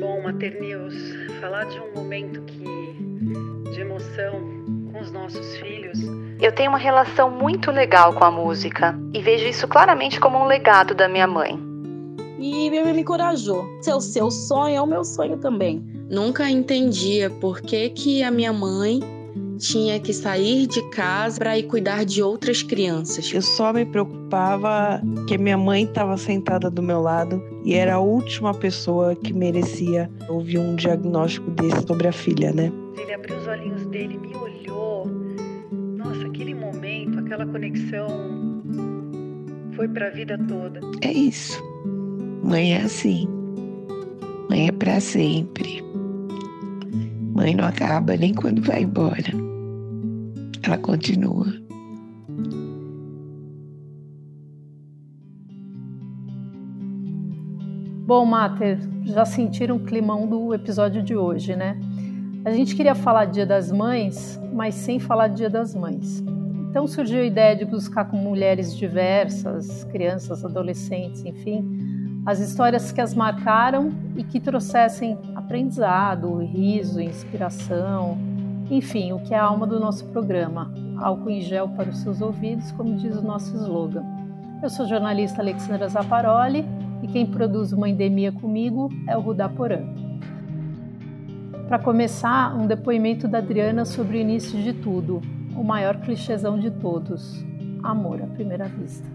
Bom, Maternews, falar de um momento que de emoção com os nossos filhos. Eu tenho uma relação muito legal com a música e vejo isso claramente como um legado da minha mãe. E ele me encorajou. Se é o seu sonho, é o meu sonho também. Nunca entendia por que, que a minha mãe tinha que sair de casa para ir cuidar de outras crianças. Eu só me preocupava que minha mãe estava sentada do meu lado e era a última pessoa que merecia ouvir um diagnóstico desse sobre a filha, né? Ele abriu os olhinhos dele, me olhou. Nossa, aquele momento, aquela conexão foi para a vida toda. É isso. Mãe é assim. Mãe é para sempre. Mãe não acaba nem quando vai embora ela continua. Bom, Mater, já sentiram o climão do episódio de hoje, né? A gente queria falar Dia das Mães, mas sem falar Dia das Mães. Então surgiu a ideia de buscar com mulheres diversas, crianças, adolescentes, enfim, as histórias que as marcaram e que trouxessem aprendizado, riso, inspiração, enfim, o que é a alma do nosso programa, álcool em gel para os seus ouvidos, como diz o nosso slogan. Eu sou jornalista Alexandra Zaparoli e quem produz uma endemia comigo é o Rudá Porã. Para começar, um depoimento da Adriana sobre o início de tudo, o maior clichêzão de todos: amor à primeira vista.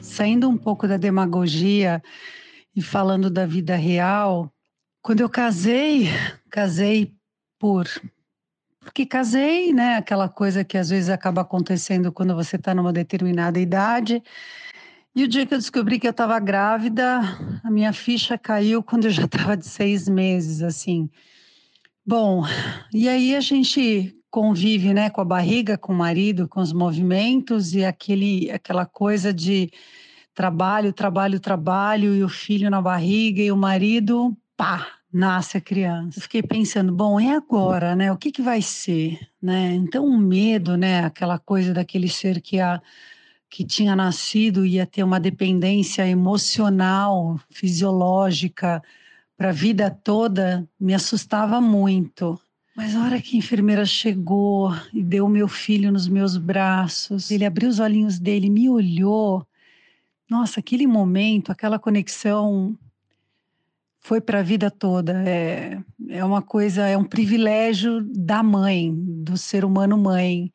Saindo um pouco da demagogia e falando da vida real, quando eu casei, casei por. Porque casei, né? Aquela coisa que às vezes acaba acontecendo quando você está numa determinada idade. E o dia que eu descobri que eu estava grávida, a minha ficha caiu quando eu já estava de seis meses, assim. Bom, e aí a gente convive, né, com a barriga, com o marido, com os movimentos e aquele, aquela coisa de trabalho, trabalho, trabalho e o filho na barriga e o marido pá, nasce a criança. Fiquei pensando, bom, é agora, né? O que, que vai ser, né? Então o medo, né? Aquela coisa daquele ser que a que tinha nascido ia ter uma dependência emocional, fisiológica para a vida toda, me assustava muito. Mas a hora que a enfermeira chegou e deu meu filho nos meus braços, ele abriu os olhinhos dele, me olhou. Nossa, aquele momento, aquela conexão foi para a vida toda. É, é uma coisa, é um privilégio da mãe, do ser humano mãe.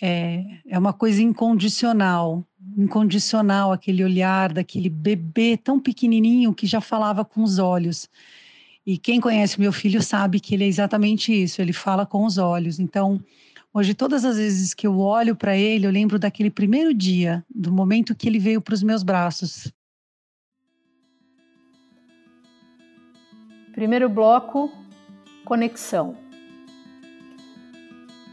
É, é uma coisa incondicional, incondicional aquele olhar daquele bebê tão pequenininho que já falava com os olhos. E quem conhece meu filho sabe que ele é exatamente isso, ele fala com os olhos. Então, hoje, todas as vezes que eu olho para ele, eu lembro daquele primeiro dia, do momento que ele veio para os meus braços. Primeiro bloco, conexão.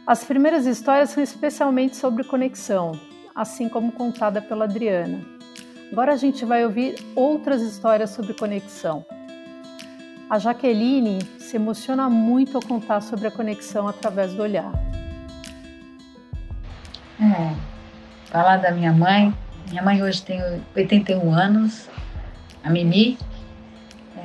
As primeiras histórias são especialmente sobre conexão, assim como contada pela Adriana. Agora a gente vai ouvir outras histórias sobre conexão. A Jaqueline se emociona muito ao contar sobre a conexão através do olhar. É, falar da minha mãe. Minha mãe hoje tem 81 anos, a Mimi,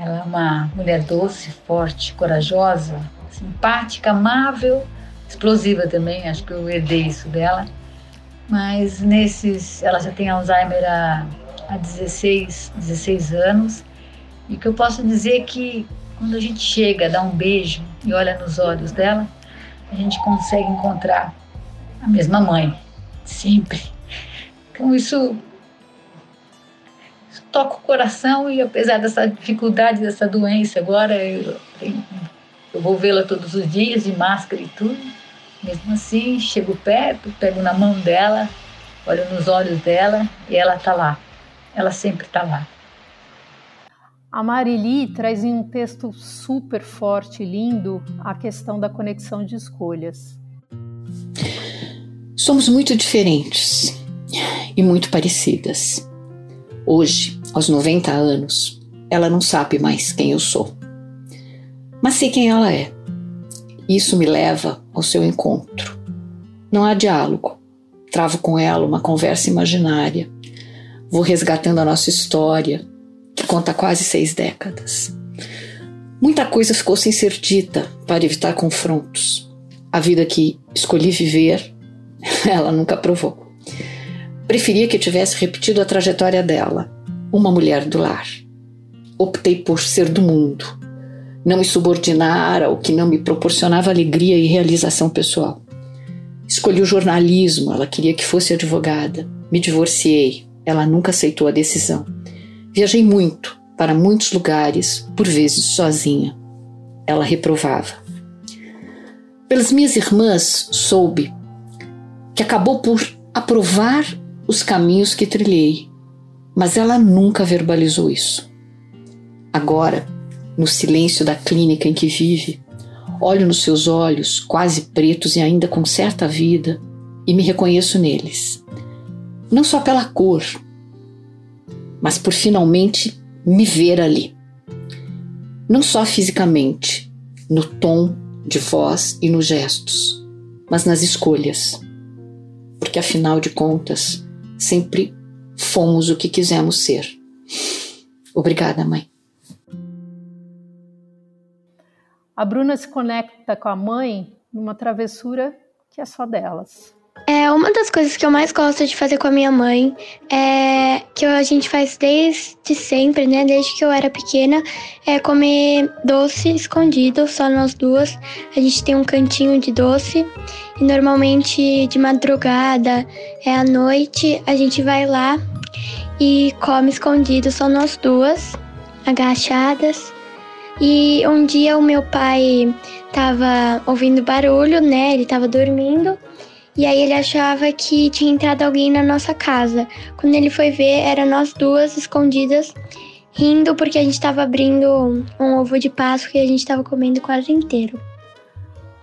ela é uma mulher doce, forte, corajosa, simpática, amável, explosiva também. Acho que eu herdei isso dela. Mas nesses, ela já tem Alzheimer há, há 16, 16 anos. E que eu posso dizer é que quando a gente chega, dá um beijo e olha nos olhos dela, a gente consegue encontrar a mesma mãe, sempre. Então isso toca o coração e apesar dessa dificuldade, dessa doença agora, eu, eu vou vê-la todos os dias de máscara e tudo. Mesmo assim, chego perto, pego na mão dela, olho nos olhos dela e ela está lá. Ela sempre está lá. A Marili traz em um texto super forte e lindo a questão da conexão de escolhas. Somos muito diferentes e muito parecidas. Hoje, aos 90 anos, ela não sabe mais quem eu sou. Mas sei quem ela é. Isso me leva ao seu encontro. Não há diálogo. Travo com ela uma conversa imaginária. Vou resgatando a nossa história, conta há quase seis décadas. Muita coisa ficou sem ser dita para evitar confrontos. A vida que escolhi viver, ela nunca provou. Preferia que eu tivesse repetido a trajetória dela, uma mulher do lar. Optei por ser do mundo, não me subordinar ao que não me proporcionava alegria e realização pessoal. Escolhi o jornalismo, ela queria que fosse advogada. Me divorciei, ela nunca aceitou a decisão. Viajei muito, para muitos lugares, por vezes sozinha. Ela reprovava. Pelas minhas irmãs, soube que acabou por aprovar os caminhos que trilhei, mas ela nunca verbalizou isso. Agora, no silêncio da clínica em que vive, olho nos seus olhos, quase pretos e ainda com certa vida, e me reconheço neles. Não só pela cor, mas por finalmente me ver ali. Não só fisicamente, no tom de voz e nos gestos, mas nas escolhas. Porque afinal de contas, sempre fomos o que quisemos ser. Obrigada, mãe. A Bruna se conecta com a mãe numa travessura que é só delas. É, uma das coisas que eu mais gosto de fazer com a minha mãe é que a gente faz desde sempre, né? Desde que eu era pequena, é comer doce escondido, só nós duas. A gente tem um cantinho de doce e normalmente de madrugada, é à noite, a gente vai lá e come escondido, só nós duas, agachadas. E um dia o meu pai tava ouvindo barulho, né? Ele tava dormindo. E aí ele achava que tinha entrado alguém na nossa casa. Quando ele foi ver, era nós duas escondidas, rindo porque a gente estava abrindo um ovo de Páscoa e a gente estava comendo quase inteiro.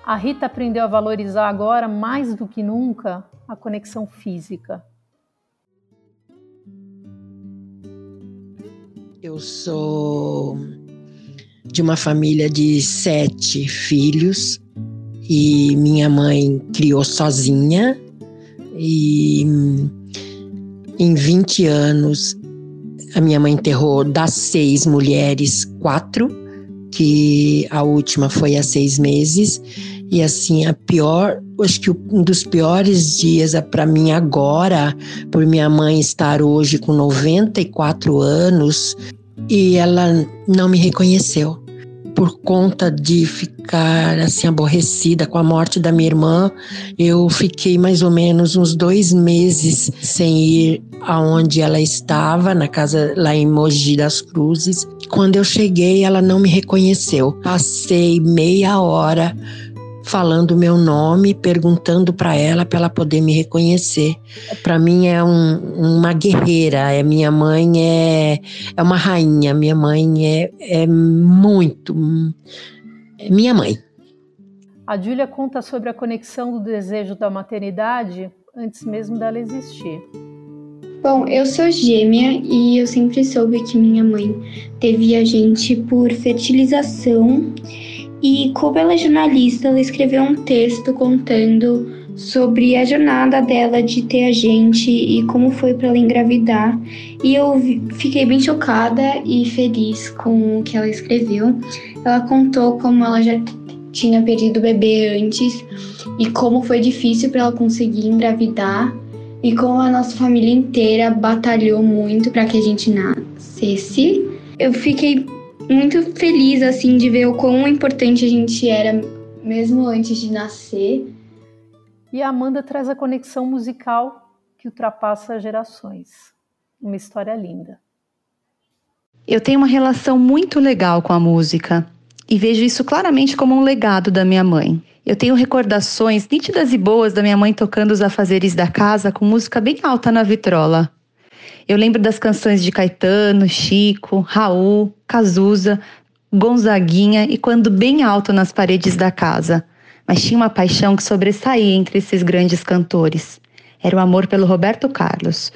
A Rita aprendeu a valorizar agora, mais do que nunca, a conexão física. Eu sou de uma família de sete filhos e minha mãe criou sozinha. E em 20 anos a minha mãe enterrou das seis mulheres quatro que a última foi há seis meses. E assim a pior acho que um dos piores dias é para mim agora por minha mãe estar hoje com 94 anos e ela não me reconheceu por conta de ficar assim aborrecida com a morte da minha irmã, eu fiquei mais ou menos uns dois meses sem ir aonde ela estava, na casa lá em Mogi das Cruzes. Quando eu cheguei, ela não me reconheceu. Passei meia hora falando o meu nome, perguntando para ela para ela poder me reconhecer. Para mim é um, uma guerreira, é minha mãe é, é uma rainha, minha mãe é, é muito é minha mãe. A Júlia conta sobre a conexão do desejo da maternidade antes mesmo dela existir. Bom, eu sou gêmea e eu sempre soube que minha mãe teve a gente por fertilização e como ela é jornalista, ela escreveu um texto contando sobre a jornada dela de ter a gente e como foi para ela engravidar. E eu fiquei bem chocada e feliz com o que ela escreveu. Ela contou como ela já tinha perdido o bebê antes e como foi difícil para ela conseguir engravidar e como a nossa família inteira batalhou muito para que a gente nascesse. Eu fiquei muito feliz assim de ver o quão importante a gente era mesmo antes de nascer. E a Amanda traz a conexão musical que ultrapassa gerações. Uma história linda. Eu tenho uma relação muito legal com a música e vejo isso claramente como um legado da minha mãe. Eu tenho recordações nítidas e boas da minha mãe tocando os afazeres da casa com música bem alta na vitrola. Eu lembro das canções de Caetano, Chico, Raul, Cazuza, Gonzaguinha e quando bem alto nas paredes da casa. Mas tinha uma paixão que sobressaía entre esses grandes cantores. Era o amor pelo Roberto Carlos.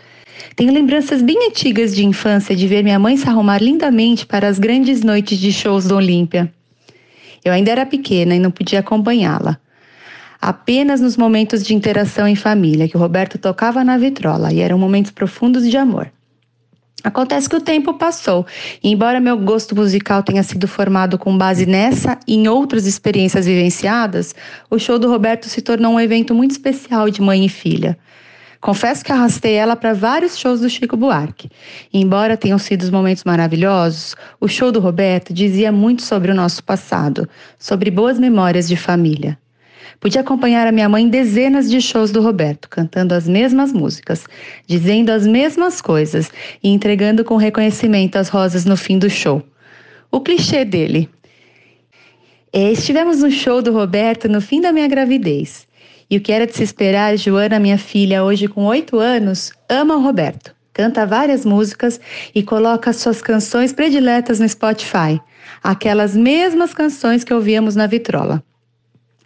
Tenho lembranças bem antigas de infância de ver minha mãe se arrumar lindamente para as grandes noites de shows do Olímpia. Eu ainda era pequena e não podia acompanhá-la apenas nos momentos de interação em família, que o Roberto tocava na vitrola e eram momentos profundos de amor. Acontece que o tempo passou, e embora meu gosto musical tenha sido formado com base nessa e em outras experiências vivenciadas, o show do Roberto se tornou um evento muito especial de mãe e filha. Confesso que arrastei ela para vários shows do Chico Buarque. E embora tenham sido os momentos maravilhosos, o show do Roberto dizia muito sobre o nosso passado, sobre boas memórias de família. Pude acompanhar a minha mãe em dezenas de shows do Roberto, cantando as mesmas músicas, dizendo as mesmas coisas e entregando com reconhecimento as rosas no fim do show. O clichê dele. É, estivemos no show do Roberto no fim da minha gravidez. E o que era de se esperar, Joana, minha filha, hoje com oito anos, ama o Roberto. Canta várias músicas e coloca suas canções prediletas no Spotify, aquelas mesmas canções que ouvíamos na vitrola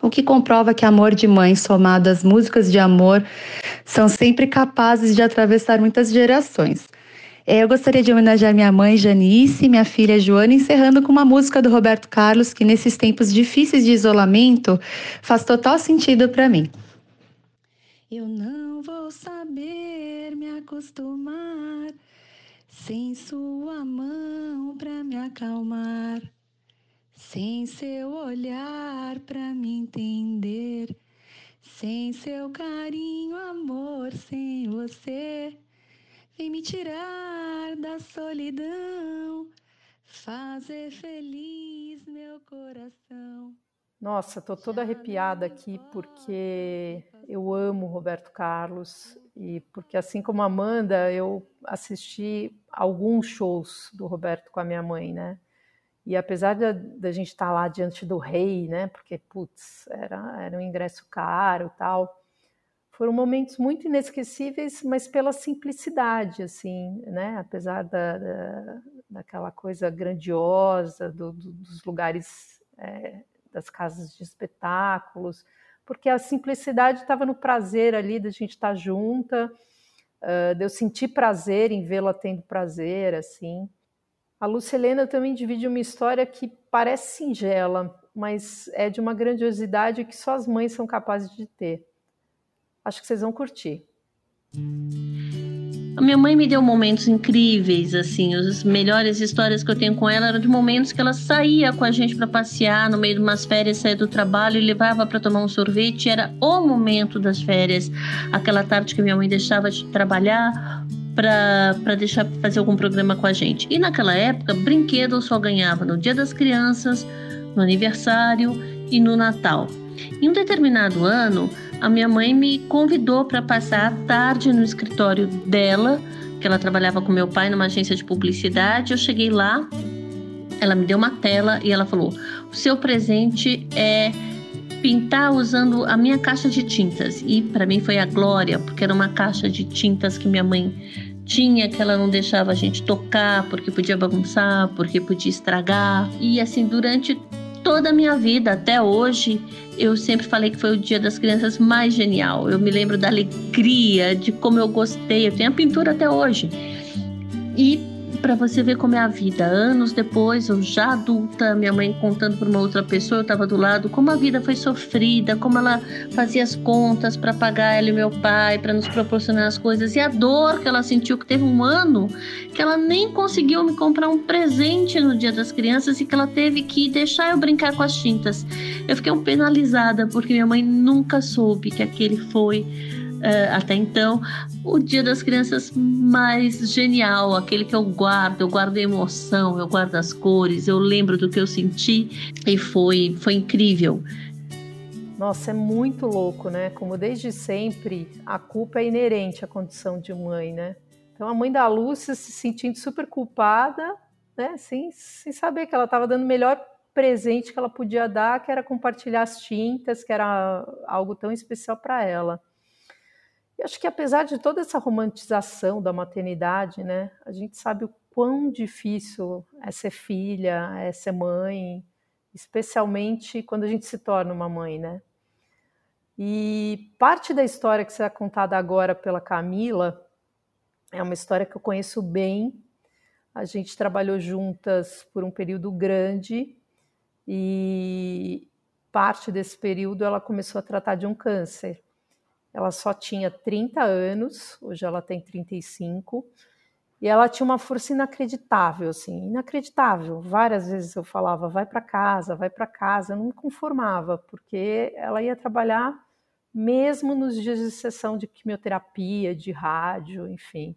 o que comprova que amor de mãe somado às músicas de amor são sempre capazes de atravessar muitas gerações. É, eu gostaria de homenagear minha mãe Janice minha filha Joana, encerrando com uma música do Roberto Carlos que, nesses tempos difíceis de isolamento, faz total sentido para mim. Eu não vou saber me acostumar sem sua mão para me acalmar sem seu olhar para me entender, sem seu carinho, amor, sem você, vem me tirar da solidão, fazer feliz meu coração. Nossa, tô toda arrepiada aqui porque eu amo Roberto Carlos e porque assim como Amanda, eu assisti alguns shows do Roberto com a minha mãe, né? E apesar da gente estar tá lá diante do rei, né, porque, putz, era, era um ingresso caro tal, foram momentos muito inesquecíveis, mas pela simplicidade, assim, né, apesar da, da daquela coisa grandiosa do, do, dos lugares, é, das casas de espetáculos, porque a simplicidade estava no prazer ali da gente estar tá junta, uh, de eu sentir prazer em vê-la tendo prazer, assim, a Lucilena também divide uma história que parece singela, mas é de uma grandiosidade que só as mães são capazes de ter. Acho que vocês vão curtir. A minha mãe me deu momentos incríveis, assim, as melhores histórias que eu tenho com ela eram de momentos que ela saía com a gente para passear no meio de umas férias, saía do trabalho e levava para tomar um sorvete, era o momento das férias, aquela tarde que minha mãe deixava de trabalhar para deixar fazer algum programa com a gente. E naquela época, brinquedo eu só ganhava no Dia das Crianças, no aniversário e no Natal. Em um determinado ano, a minha mãe me convidou para passar a tarde no escritório dela, que ela trabalhava com meu pai numa agência de publicidade. Eu cheguei lá, ela me deu uma tela e ela falou: "O seu presente é pintar usando a minha caixa de tintas". E para mim foi a glória, porque era uma caixa de tintas que minha mãe tinha que ela não deixava a gente tocar porque podia bagunçar, porque podia estragar. E assim, durante toda a minha vida, até hoje, eu sempre falei que foi o dia das crianças mais genial. Eu me lembro da alegria, de como eu gostei. Eu tenho a pintura até hoje. E para você ver como é a vida. Anos depois, eu já adulta, minha mãe contando para uma outra pessoa, eu estava do lado, como a vida foi sofrida, como ela fazia as contas para pagar ela e meu pai, para nos proporcionar as coisas, e a dor que ela sentiu, que teve um ano que ela nem conseguiu me comprar um presente no Dia das Crianças e que ela teve que deixar eu brincar com as tintas. Eu fiquei um penalizada porque minha mãe nunca soube que aquele foi até então, o Dia das Crianças mais genial, aquele que eu guardo, eu guardo a emoção, eu guardo as cores, eu lembro do que eu senti e foi, foi incrível. Nossa, é muito louco, né? Como desde sempre a culpa é inerente à condição de mãe, né? Então a mãe da Lúcia se sentindo super culpada, né? Sem, sem saber que ela estava dando o melhor presente que ela podia dar, que era compartilhar as tintas, que era algo tão especial para ela. E acho que apesar de toda essa romantização da maternidade, né, a gente sabe o quão difícil é ser filha, é ser mãe, especialmente quando a gente se torna uma mãe, né? E parte da história que será contada agora pela Camila é uma história que eu conheço bem. A gente trabalhou juntas por um período grande e parte desse período ela começou a tratar de um câncer. Ela só tinha 30 anos, hoje ela tem 35, E ela tinha uma força inacreditável, assim, inacreditável. Várias vezes eu falava, vai para casa, vai para casa. Eu não me conformava, porque ela ia trabalhar mesmo nos dias de sessão de quimioterapia, de rádio, enfim.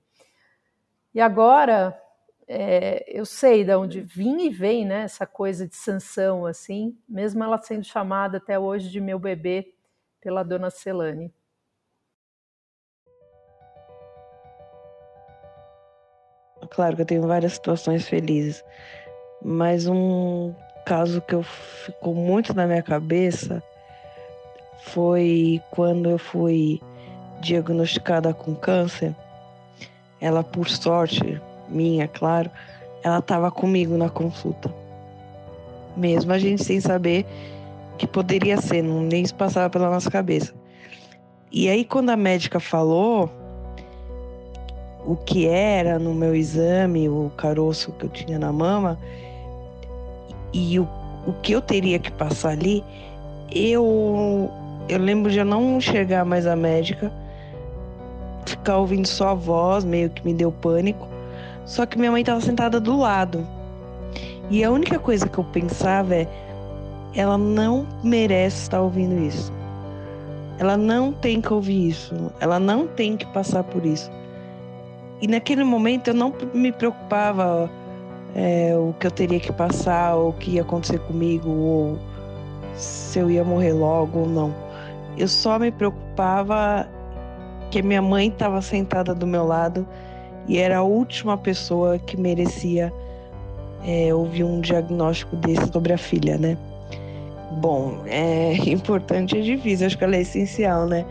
E agora é, eu sei de onde vim e vem, né? Essa coisa de sanção, assim, mesmo ela sendo chamada até hoje de meu bebê pela dona Celane. Claro que eu tenho várias situações felizes, mas um caso que eu ficou muito na minha cabeça foi quando eu fui diagnosticada com câncer. Ela, por sorte minha, claro, ela estava comigo na consulta. Mesmo a gente sem saber que poderia ser, não nem se passava pela nossa cabeça. E aí, quando a médica falou o que era no meu exame, o caroço que eu tinha na mama, e o, o que eu teria que passar ali, eu, eu lembro de eu não enxergar mais a médica, ficar ouvindo só a voz, meio que me deu pânico. Só que minha mãe estava sentada do lado. E a única coisa que eu pensava é: ela não merece estar ouvindo isso. Ela não tem que ouvir isso. Ela não tem que passar por isso. E naquele momento eu não me preocupava é, o que eu teria que passar, ou o que ia acontecer comigo, ou se eu ia morrer logo ou não. Eu só me preocupava que minha mãe estava sentada do meu lado e era a última pessoa que merecia é, ouvir um diagnóstico desse sobre a filha, né? Bom, é importante e é difícil, acho que ela é essencial, né?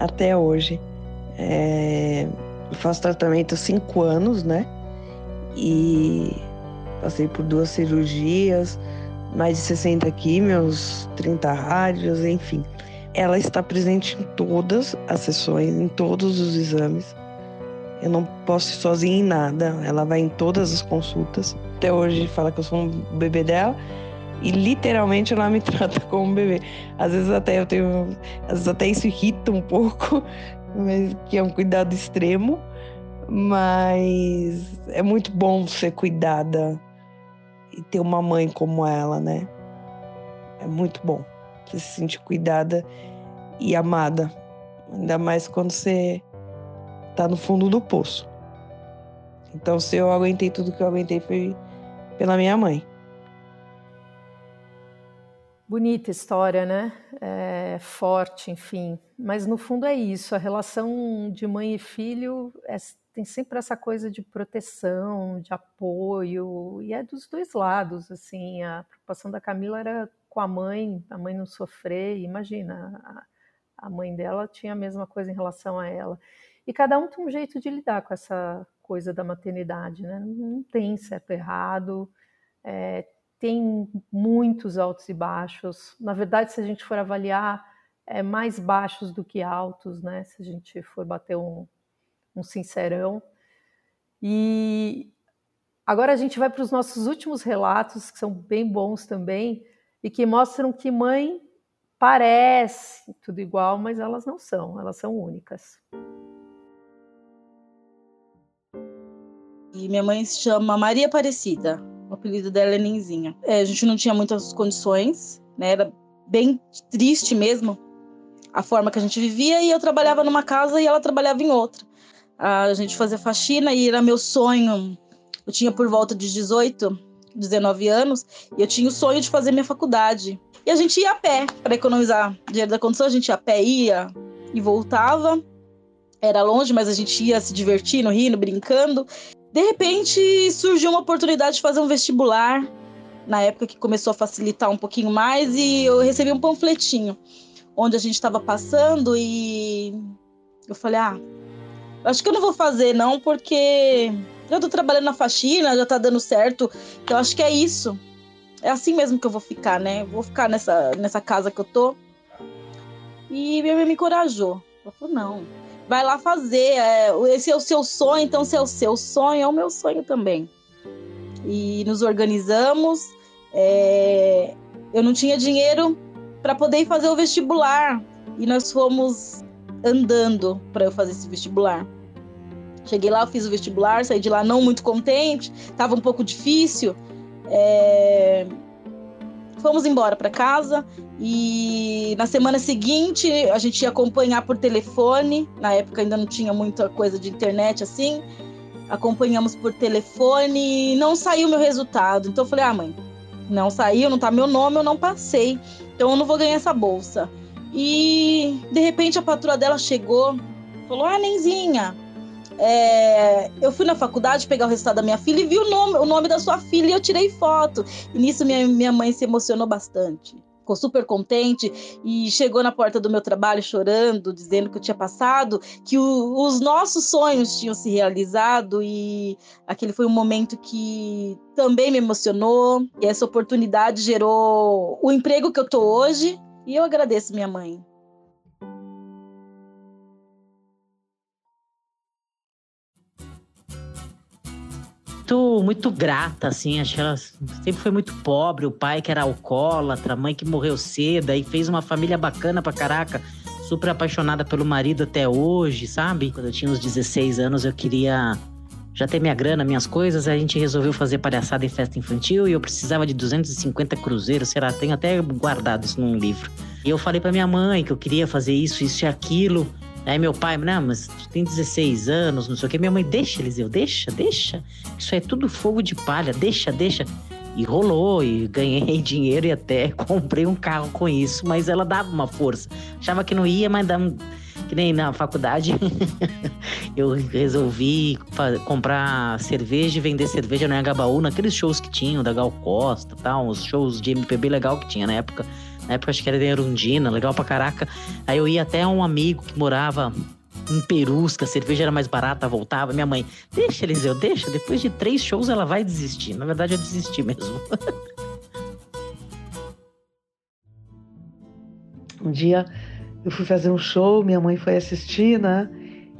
Até hoje. É, eu faço tratamento há cinco anos, né? E passei por duas cirurgias, mais de 60 químios, 30 rádios, enfim. Ela está presente em todas as sessões, em todos os exames. Eu não posso ir sozinha em nada. Ela vai em todas as consultas. Até hoje fala que eu sou um bebê dela. E literalmente ela me trata como um bebê. Às vezes até eu tenho. Às vezes até isso irrita um pouco que é um cuidado extremo, mas é muito bom ser cuidada e ter uma mãe como ela, né? É muito bom você se sentir cuidada e amada, ainda mais quando você tá no fundo do poço. Então, se eu aguentei tudo que eu aguentei foi pela minha mãe. Bonita história, né? É, forte, enfim. Mas no fundo é isso. A relação de mãe e filho é, tem sempre essa coisa de proteção, de apoio, e é dos dois lados. Assim, a preocupação da Camila era com a mãe, a mãe não sofrer. Imagina, a, a mãe dela tinha a mesma coisa em relação a ela. E cada um tem um jeito de lidar com essa coisa da maternidade, né? Não tem certo errado. É, tem muitos altos e baixos. Na verdade, se a gente for avaliar, é mais baixos do que altos, né? Se a gente for bater um, um sincerão. E agora a gente vai para os nossos últimos relatos, que são bem bons também, e que mostram que mãe parece tudo igual, mas elas não são, elas são únicas. E minha mãe se chama Maria Aparecida. O apelido dela é Ninzinha. É, a gente não tinha muitas condições, né? Era bem triste mesmo a forma que a gente vivia e eu trabalhava numa casa e ela trabalhava em outra. A gente fazia faxina e era meu sonho. Eu tinha por volta de 18, 19 anos e eu tinha o sonho de fazer minha faculdade. E a gente ia a pé para economizar dinheiro da condição, a gente ia a pé, ia e voltava. Era longe, mas a gente ia se divertindo, rindo, brincando. De repente surgiu uma oportunidade de fazer um vestibular, na época que começou a facilitar um pouquinho mais, e eu recebi um panfletinho onde a gente estava passando e eu falei: ah, acho que eu não vou fazer não, porque eu tô trabalhando na faxina, já tá dando certo, então acho que é isso. É assim mesmo que eu vou ficar, né? Vou ficar nessa, nessa casa que eu tô. E minha mãe me encorajou. Ela falou: não, vai lá fazer. É, esse é o seu sonho, então se é o seu sonho, é o meu sonho também. E nos organizamos. É, eu não tinha dinheiro para poder fazer o vestibular e nós fomos andando para eu fazer esse vestibular. Cheguei lá, fiz o vestibular, saí de lá não muito contente, estava um pouco difícil. É... Fomos embora para casa e na semana seguinte a gente ia acompanhar por telefone. Na época ainda não tinha muita coisa de internet assim. Acompanhamos por telefone e não saiu meu resultado. Então eu falei: ah, mãe, não saiu, não tá meu nome, eu não passei. Então eu não vou ganhar essa bolsa. E de repente a patroa dela chegou, falou: Ah, Nenzinha, é, eu fui na faculdade pegar o resultado da minha filha e vi o nome, o nome da sua filha e eu tirei foto. E nisso minha, minha mãe se emocionou bastante. Ficou super contente e chegou na porta do meu trabalho chorando, dizendo que eu tinha passado, que o, os nossos sonhos tinham se realizado e aquele foi um momento que também me emocionou. E essa oportunidade gerou o emprego que eu tô hoje e eu agradeço minha mãe. Muito, muito grata, assim. Acho que ela sempre foi muito pobre. O pai que era alcoólatra, a mãe que morreu cedo, aí fez uma família bacana pra caraca. Super apaixonada pelo marido até hoje, sabe? Quando eu tinha uns 16 anos, eu queria já ter minha grana, minhas coisas, a gente resolveu fazer palhaçada em festa infantil e eu precisava de 250 cruzeiros, será? Tenho até guardado isso num livro. E eu falei para minha mãe que eu queria fazer isso, isso e aquilo. Aí meu pai, não, mas tu tem 16 anos, não sei o que. Minha mãe, deixa, Eliseu, deixa, deixa. Isso é tudo fogo de palha, deixa, deixa. E rolou, e ganhei dinheiro e até comprei um carro com isso. Mas ela dava uma força. Achava que não ia, mas dava. Que nem na faculdade, eu resolvi comprar cerveja e vender cerveja no Agabaú, naqueles shows que tinham, da Gal Costa tal, uns shows de MPB legal que tinha na época. Na época acho que era de Erundina, legal pra caraca. Aí eu ia até um amigo que morava em Perus, que a cerveja era mais barata, voltava. Minha mãe, deixa, Eliseu, deixa. Depois de três shows ela vai desistir. Na verdade, eu desisti mesmo. um dia eu fui fazer um show, minha mãe foi assistir, né?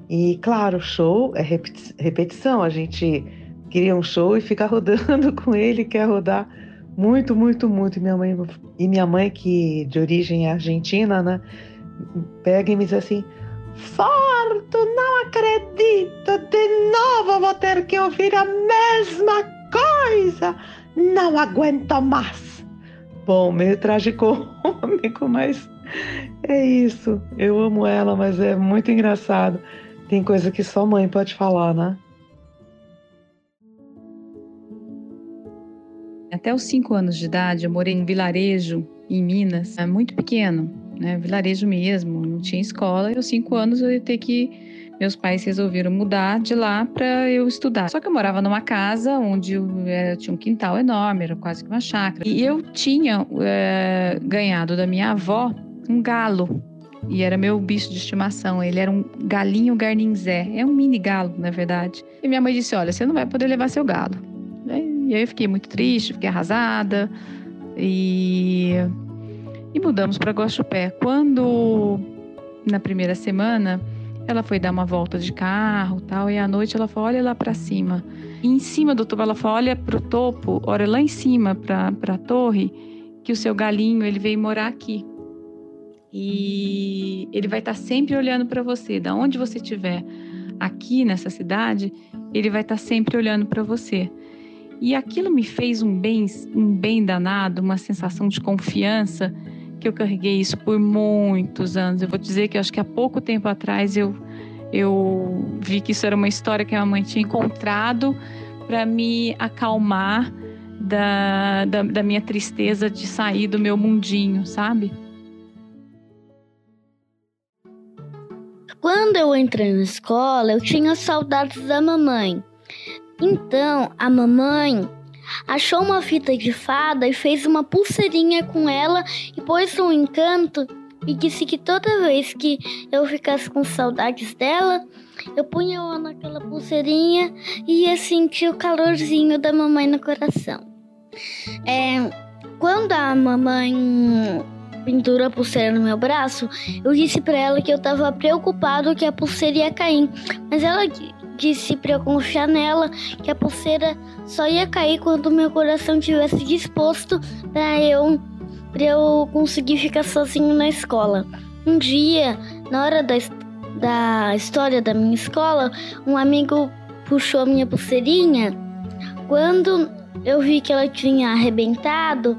E claro, show é repetição. A gente queria um show e ficar rodando com ele, quer rodar muito, muito, muito. Minha mãe e minha mãe que de origem é argentina, né? Pega e me diz assim: Forto, não acredito, de novo vou ter que ouvir a mesma coisa. Não aguento mais. Bom, meio tragicômico, mas é isso. Eu amo ela, mas é muito engraçado. Tem coisa que só mãe pode falar, né? Até os cinco anos de idade, eu morei em vilarejo, em Minas, é muito pequeno, né? Vilarejo mesmo, não tinha escola. E aos cinco anos eu ia ter que. Meus pais resolveram mudar de lá para eu estudar. Só que eu morava numa casa onde eu, é, tinha um quintal enorme, era quase que uma chácara. E eu tinha é, ganhado da minha avó um galo. E era meu bicho de estimação. Ele era um galinho garninzé. É um mini galo, na verdade. E minha mãe disse: Olha, você não vai poder levar seu galo. E aí eu fiquei muito triste, fiquei arrasada. E, e mudamos para Guaxupé. Quando, na primeira semana, ela foi dar uma volta de carro tal, e à noite ela falou: olha lá para cima. E em cima do topo, ela falou: olha para o topo, olha lá em cima para a torre, que o seu galinho ele veio morar aqui. E ele vai estar tá sempre olhando para você, da onde você estiver aqui nessa cidade, ele vai estar tá sempre olhando para você. E aquilo me fez um bem, um bem danado, uma sensação de confiança que eu carreguei isso por muitos anos. Eu vou dizer que acho que há pouco tempo atrás eu eu vi que isso era uma história que a minha mãe tinha encontrado para me acalmar da, da, da minha tristeza de sair do meu mundinho, sabe? Quando eu entrei na escola, eu tinha saudades da mamãe. Então a mamãe achou uma fita de fada e fez uma pulseirinha com ela e pôs um encanto e disse que toda vez que eu ficasse com saudades dela, eu punha ela naquela pulseirinha e ia sentir o calorzinho da mamãe no coração. É, quando a mamãe pendurou a pulseira no meu braço, eu disse para ela que eu estava preocupado que a pulseira ia cair, mas ela disse para eu confiar nela que a pulseira só ia cair quando meu coração tivesse disposto para eu para eu conseguir ficar sozinho na escola. Um dia, na hora da da história da minha escola, um amigo puxou a minha pulseirinha. Quando eu vi que ela tinha arrebentado,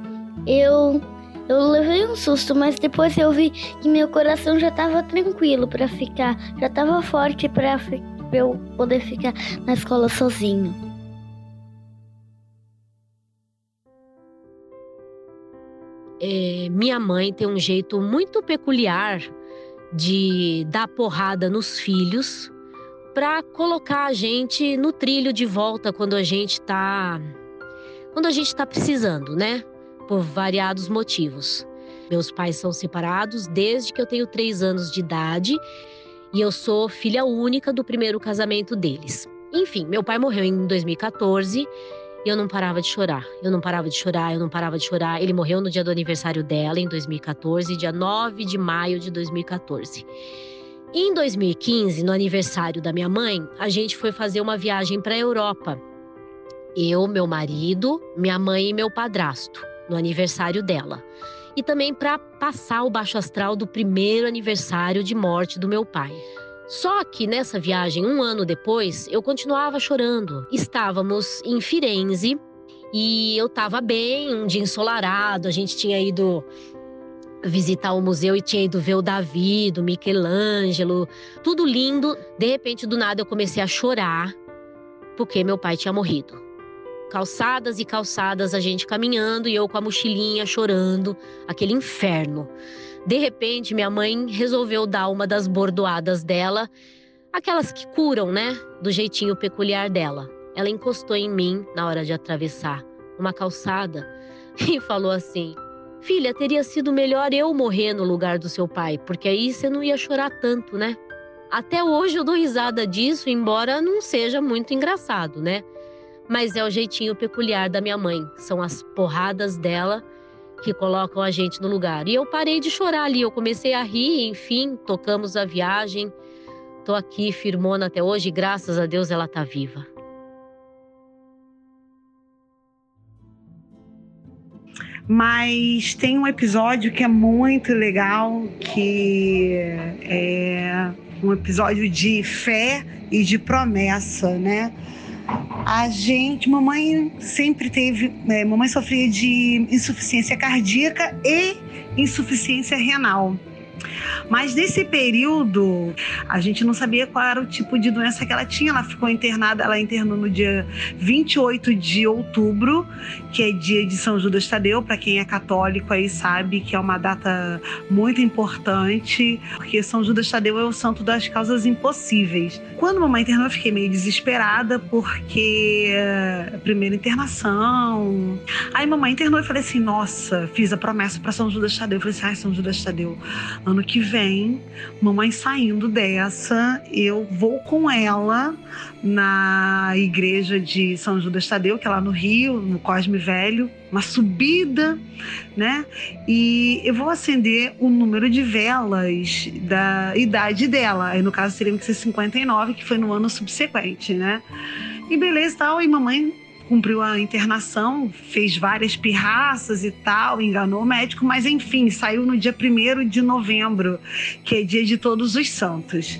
eu eu levei um susto, mas depois eu vi que meu coração já estava tranquilo para ficar, já estava forte para eu poder ficar na escola sozinho. É, minha mãe tem um jeito muito peculiar de dar porrada nos filhos para colocar a gente no trilho de volta quando a gente tá quando a gente tá precisando, né? Por variados motivos. Meus pais são separados desde que eu tenho três anos de idade e eu sou filha única do primeiro casamento deles. Enfim, meu pai morreu em 2014 e eu não parava de chorar. Eu não parava de chorar, eu não parava de chorar. Ele morreu no dia do aniversário dela, em 2014, dia 9 de maio de 2014. Em 2015, no aniversário da minha mãe, a gente foi fazer uma viagem para a Europa. Eu, meu marido, minha mãe e meu padrasto, no aniversário dela. E também para passar o baixo astral do primeiro aniversário de morte do meu pai. Só que nessa viagem, um ano depois, eu continuava chorando. Estávamos em Firenze e eu estava bem, um dia ensolarado, a gente tinha ido visitar o museu e tinha ido ver o Davi, do Michelangelo, tudo lindo. De repente, do nada, eu comecei a chorar porque meu pai tinha morrido. Calçadas e calçadas, a gente caminhando e eu com a mochilinha chorando, aquele inferno. De repente, minha mãe resolveu dar uma das bordoadas dela, aquelas que curam, né? Do jeitinho peculiar dela. Ela encostou em mim na hora de atravessar uma calçada e falou assim: Filha, teria sido melhor eu morrer no lugar do seu pai, porque aí você não ia chorar tanto, né? Até hoje eu dou risada disso, embora não seja muito engraçado, né? Mas é o jeitinho peculiar da minha mãe. São as porradas dela que colocam a gente no lugar. E eu parei de chorar ali, eu comecei a rir, enfim, tocamos a viagem. Tô aqui firmona até hoje, graças a Deus ela tá viva. Mas tem um episódio que é muito legal, que é um episódio de fé e de promessa, né? A gente, mamãe sempre teve, é, mamãe sofria de insuficiência cardíaca e insuficiência renal. Mas nesse período, a gente não sabia qual era o tipo de doença que ela tinha. Ela ficou internada, ela internou no dia 28 de outubro, que é dia de São Judas Tadeu. Para quem é católico aí sabe que é uma data muito importante, porque São Judas Tadeu é o santo das causas impossíveis. Quando mamãe internou, eu fiquei meio desesperada, porque a primeira internação. Aí mamãe internou e falei assim: nossa, fiz a promessa para São Judas Tadeu. Eu falei assim: ai, São Judas Tadeu, ano que vem, mamãe saindo dessa, eu vou com ela na igreja de São Judas Tadeu, que é lá no Rio, no Cosme Velho, uma subida, né? E eu vou acender o número de velas da idade dela. Aí no caso teriam que ser 59, que foi no ano subsequente, né? E beleza tal, e mamãe cumpriu a internação, fez várias pirraças e tal, enganou o médico, mas enfim, saiu no dia 1 de novembro, que é dia de Todos os Santos.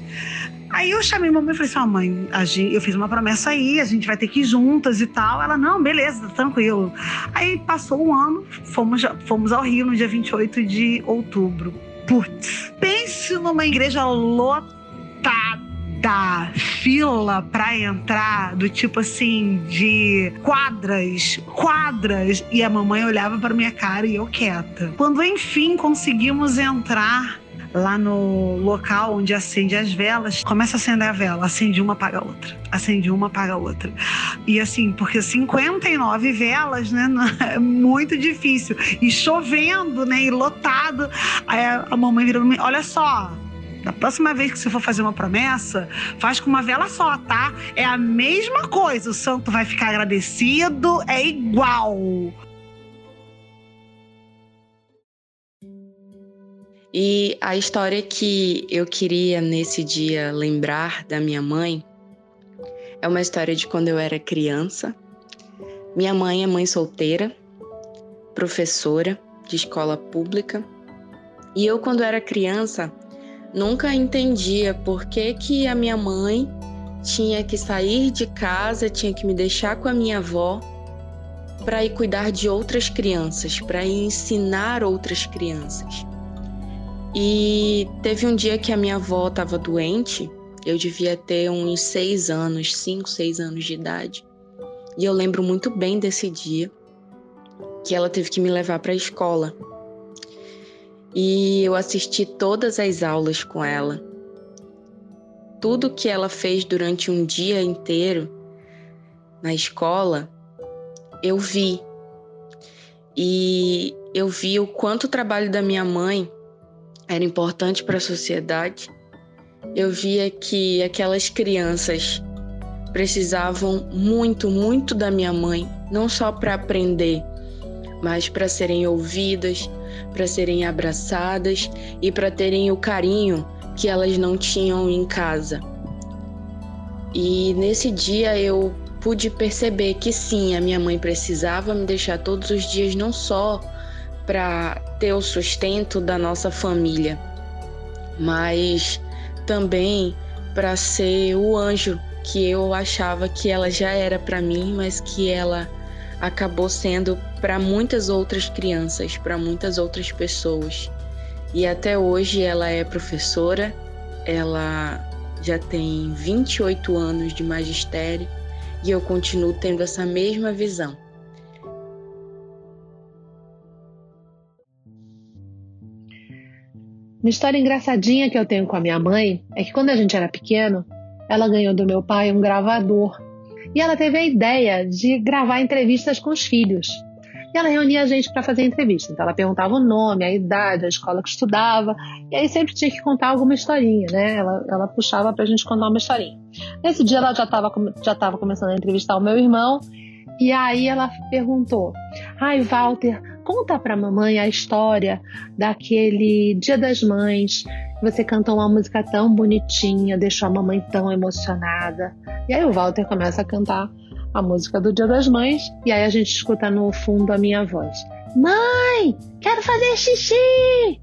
Aí eu chamei mamãe e falei assim: oh, mãe, eu fiz uma promessa aí, a gente vai ter que ir juntas e tal. Ela, não, beleza, tranquilo. Aí passou um ano, fomos, fomos ao Rio no dia 28 de outubro. Putz, pense numa igreja lotada da fila para entrar, do tipo assim, de quadras, quadras, e a mamãe olhava para minha cara e eu quieta. Quando enfim conseguimos entrar lá no local onde acende as velas, começa a acender a vela, acende uma, apaga a outra, acende uma, apaga a outra. E assim, porque 59 velas, né, é muito difícil. E chovendo, né, e lotado. Aí a mamãe virou, olha só, da próxima vez que você for fazer uma promessa, faz com uma vela só, tá? É a mesma coisa. O santo vai ficar agradecido, é igual. E a história que eu queria nesse dia lembrar da minha mãe é uma história de quando eu era criança. Minha mãe é mãe solteira, professora de escola pública. E eu, quando era criança, nunca entendia por que, que a minha mãe tinha que sair de casa, tinha que me deixar com a minha avó para ir cuidar de outras crianças, para ensinar outras crianças. E teve um dia que a minha avó estava doente, eu devia ter uns seis anos, cinco, seis anos de idade. E eu lembro muito bem desse dia que ela teve que me levar para a escola. E eu assisti todas as aulas com ela. Tudo que ela fez durante um dia inteiro na escola, eu vi. E eu vi o quanto o trabalho da minha mãe era importante para a sociedade. Eu via que aquelas crianças precisavam muito, muito da minha mãe, não só para aprender, mas para serem ouvidas, para serem abraçadas e para terem o carinho que elas não tinham em casa. E nesse dia eu pude perceber que sim, a minha mãe precisava me deixar todos os dias não só para ter o sustento da nossa família, mas também para ser o anjo que eu achava que ela já era para mim, mas que ela acabou sendo para muitas outras crianças, para muitas outras pessoas. E até hoje ela é professora, ela já tem 28 anos de magistério e eu continuo tendo essa mesma visão. Uma história engraçadinha que eu tenho com a minha mãe é que quando a gente era pequeno, ela ganhou do meu pai um gravador. E ela teve a ideia de gravar entrevistas com os filhos. E ela reunia a gente para fazer entrevista. Então ela perguntava o nome, a idade, a escola que estudava. E aí sempre tinha que contar alguma historinha, né? Ela, ela puxava para a gente contar uma historinha. Nesse dia ela já estava já tava começando a entrevistar o meu irmão. E aí ela perguntou: Ai, Walter, conta pra mamãe a história daquele Dia das Mães. Você cantou uma música tão bonitinha, deixou a mamãe tão emocionada. E aí o Walter começa a cantar a música do Dia das Mães, e aí a gente escuta no fundo a minha voz: Mãe, quero fazer xixi!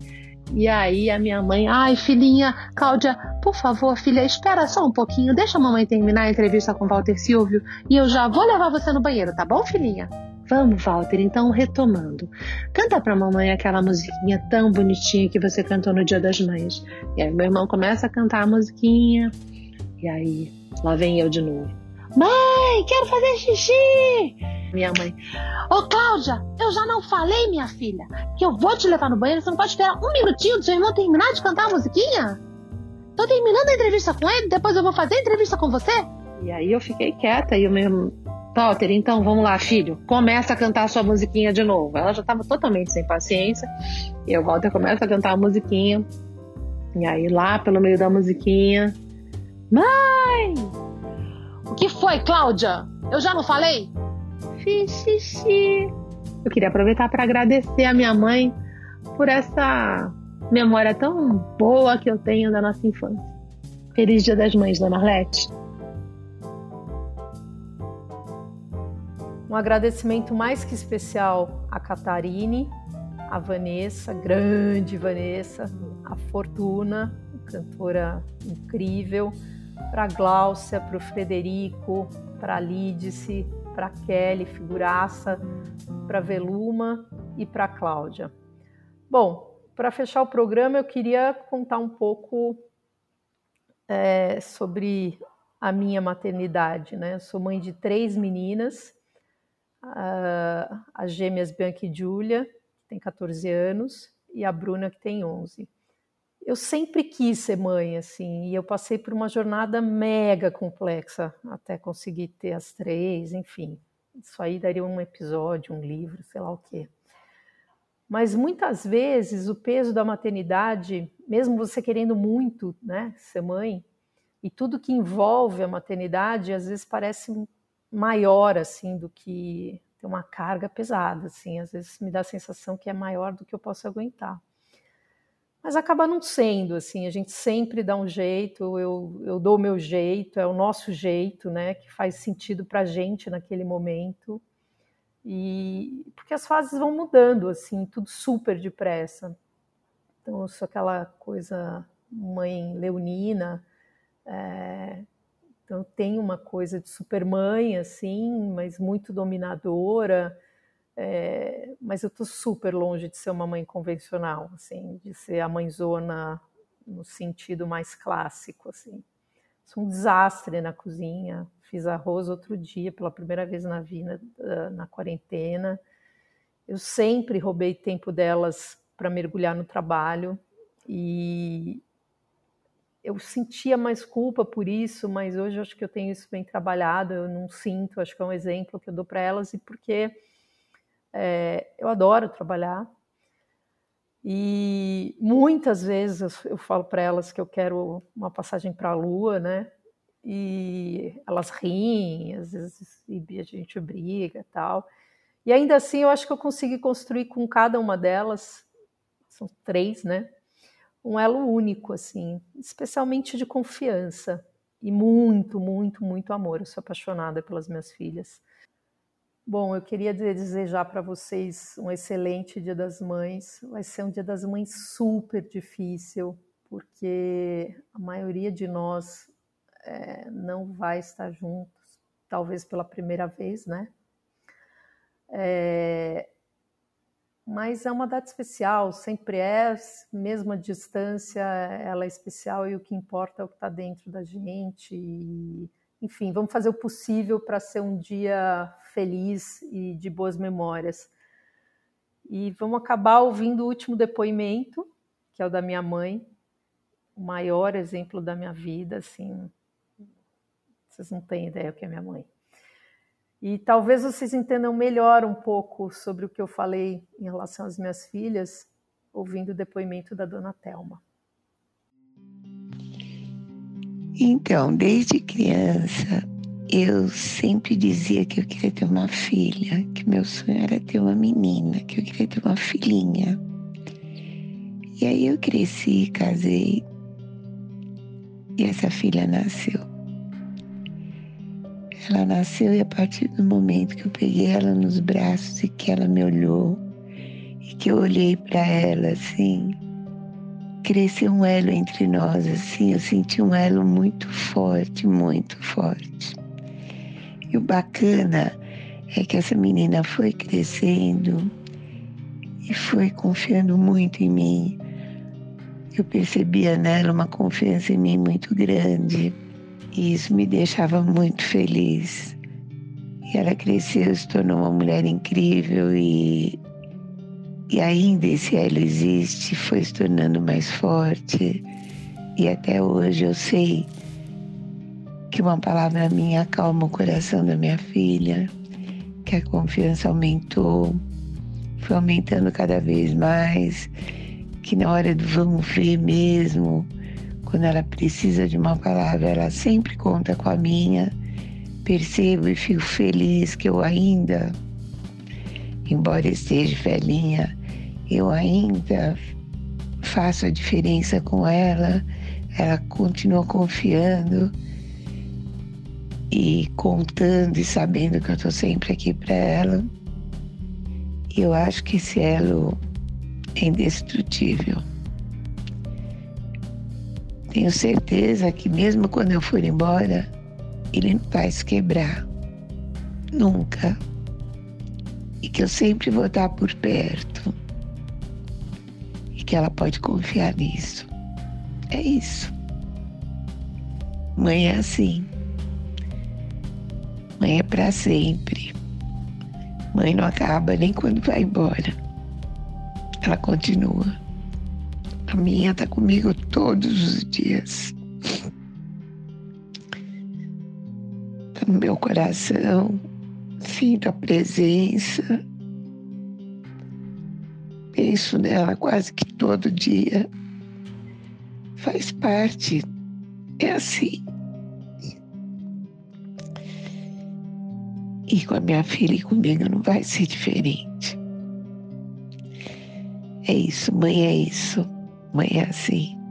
E aí a minha mãe, ai filhinha, Cláudia, por favor, filha, espera só um pouquinho, deixa a mamãe terminar a entrevista com Walter Silvio e eu já vou levar você no banheiro, tá bom, filhinha? Vamos, Walter, então retomando. Canta pra mamãe aquela musiquinha tão bonitinha que você cantou no Dia das Mães. E aí meu irmão começa a cantar a musiquinha. E aí, lá vem eu de novo. Mãe, quero fazer xixi! Minha mãe. Ô, Cláudia, eu já não falei, minha filha, que eu vou te levar no banheiro. Você não pode esperar um minutinho do seu irmão terminar de cantar a musiquinha? Tô terminando a entrevista com ele, depois eu vou fazer a entrevista com você. E aí eu fiquei quieta e o meu Walter, então vamos lá, filho, começa a cantar sua musiquinha de novo. Ela já estava totalmente sem paciência. E o Walter começa a cantar a musiquinha. E aí, lá pelo meio da musiquinha, Mãe! O que foi, Cláudia? Eu já não falei? Fiz xixi. Eu queria aproveitar para agradecer a minha mãe por essa memória tão boa que eu tenho da nossa infância. Feliz Dia das Mães, Dona Arlete. Um agradecimento mais que especial a Catarine, a Vanessa, grande Vanessa, a Fortuna, cantora incrível, para a Gláucia, para o Frederico, para a Lídice, para a Kelly, figuraça, para a Veluma e para a Cláudia. Bom, para fechar o programa, eu queria contar um pouco é, sobre a minha maternidade. Né? Eu sou mãe de três meninas uh, as gêmeas Bianca e Julia, que tem 14 anos, e a Bruna, que tem 11. Eu sempre quis ser mãe, assim, e eu passei por uma jornada mega complexa até conseguir ter as três, enfim. Isso aí daria um episódio, um livro, sei lá o quê. Mas muitas vezes o peso da maternidade, mesmo você querendo muito né, ser mãe, e tudo que envolve a maternidade, às vezes parece maior assim do que tem uma carga pesada, assim, às vezes me dá a sensação que é maior do que eu posso aguentar. Mas acaba não sendo, assim, a gente sempre dá um jeito, eu, eu dou o meu jeito, é o nosso jeito, né, que faz sentido para a gente naquele momento. E porque as fases vão mudando, assim, tudo super depressa. Então, eu sou aquela coisa mãe leonina, é, então tem uma coisa de supermãe, assim, mas muito dominadora, é, mas eu tô super longe de ser uma mãe convencional, assim, de ser a mãezona no sentido mais clássico, assim. Sou um desastre na cozinha. Fiz arroz outro dia, pela primeira vez na vida, na quarentena. Eu sempre roubei tempo delas para mergulhar no trabalho e eu sentia mais culpa por isso, mas hoje eu acho que eu tenho isso bem trabalhado, eu não sinto, acho que é um exemplo que eu dou para elas e porque é, eu adoro trabalhar, e muitas vezes eu falo para elas que eu quero uma passagem para a Lua, né? E elas riem, às vezes a gente briga tal. E ainda assim eu acho que eu consegui construir com cada uma delas, são três, né? Um elo único, assim, especialmente de confiança e muito, muito, muito amor. Eu sou apaixonada pelas minhas filhas. Bom, eu queria desejar para vocês um excelente Dia das Mães. Vai ser um Dia das Mães super difícil, porque a maioria de nós é, não vai estar juntos, talvez pela primeira vez, né? É, mas é uma data especial, sempre é, mesmo a distância, ela é especial e o que importa é o que está dentro da gente. E, enfim, vamos fazer o possível para ser um dia feliz e de boas memórias. E vamos acabar ouvindo o último depoimento, que é o da minha mãe, o maior exemplo da minha vida, assim. Vocês não têm ideia o que é minha mãe. E talvez vocês entendam melhor um pouco sobre o que eu falei em relação às minhas filhas, ouvindo o depoimento da dona Telma. Então, desde criança, eu sempre dizia que eu queria ter uma filha, que meu sonho era ter uma menina, que eu queria ter uma filhinha. E aí eu cresci, casei e essa filha nasceu. Ela nasceu e a partir do momento que eu peguei ela nos braços e que ela me olhou e que eu olhei para ela assim, cresceu um elo entre nós assim, eu senti um elo muito forte, muito forte. E o bacana é que essa menina foi crescendo e foi confiando muito em mim. Eu percebia nela uma confiança em mim muito grande e isso me deixava muito feliz. E ela cresceu, se tornou uma mulher incrível e, e ainda esse elo existe, foi se tornando mais forte. E até hoje eu sei que uma palavra minha acalma o coração da minha filha, que a confiança aumentou, foi aumentando cada vez mais, que na hora do vamos ver mesmo, quando ela precisa de uma palavra, ela sempre conta com a minha. Percebo e fico feliz que eu ainda, embora esteja velhinha, eu ainda faço a diferença com ela, ela continua confiando e contando e sabendo que eu estou sempre aqui para ela. Eu acho que esse elo é indestrutível. Tenho certeza que mesmo quando eu for embora, ele não vai se quebrar. Nunca. E que eu sempre vou estar por perto. E que ela pode confiar nisso. É isso. Mãe é assim. Mãe é para sempre. Mãe não acaba nem quando vai embora. Ela continua. A minha tá comigo todos os dias. Tá no meu coração. Sinto a presença. Penso nela quase que todo dia. Faz parte. É assim. E com a minha filha e comigo não vai ser diferente. É isso, mãe, é isso. Mãe é assim.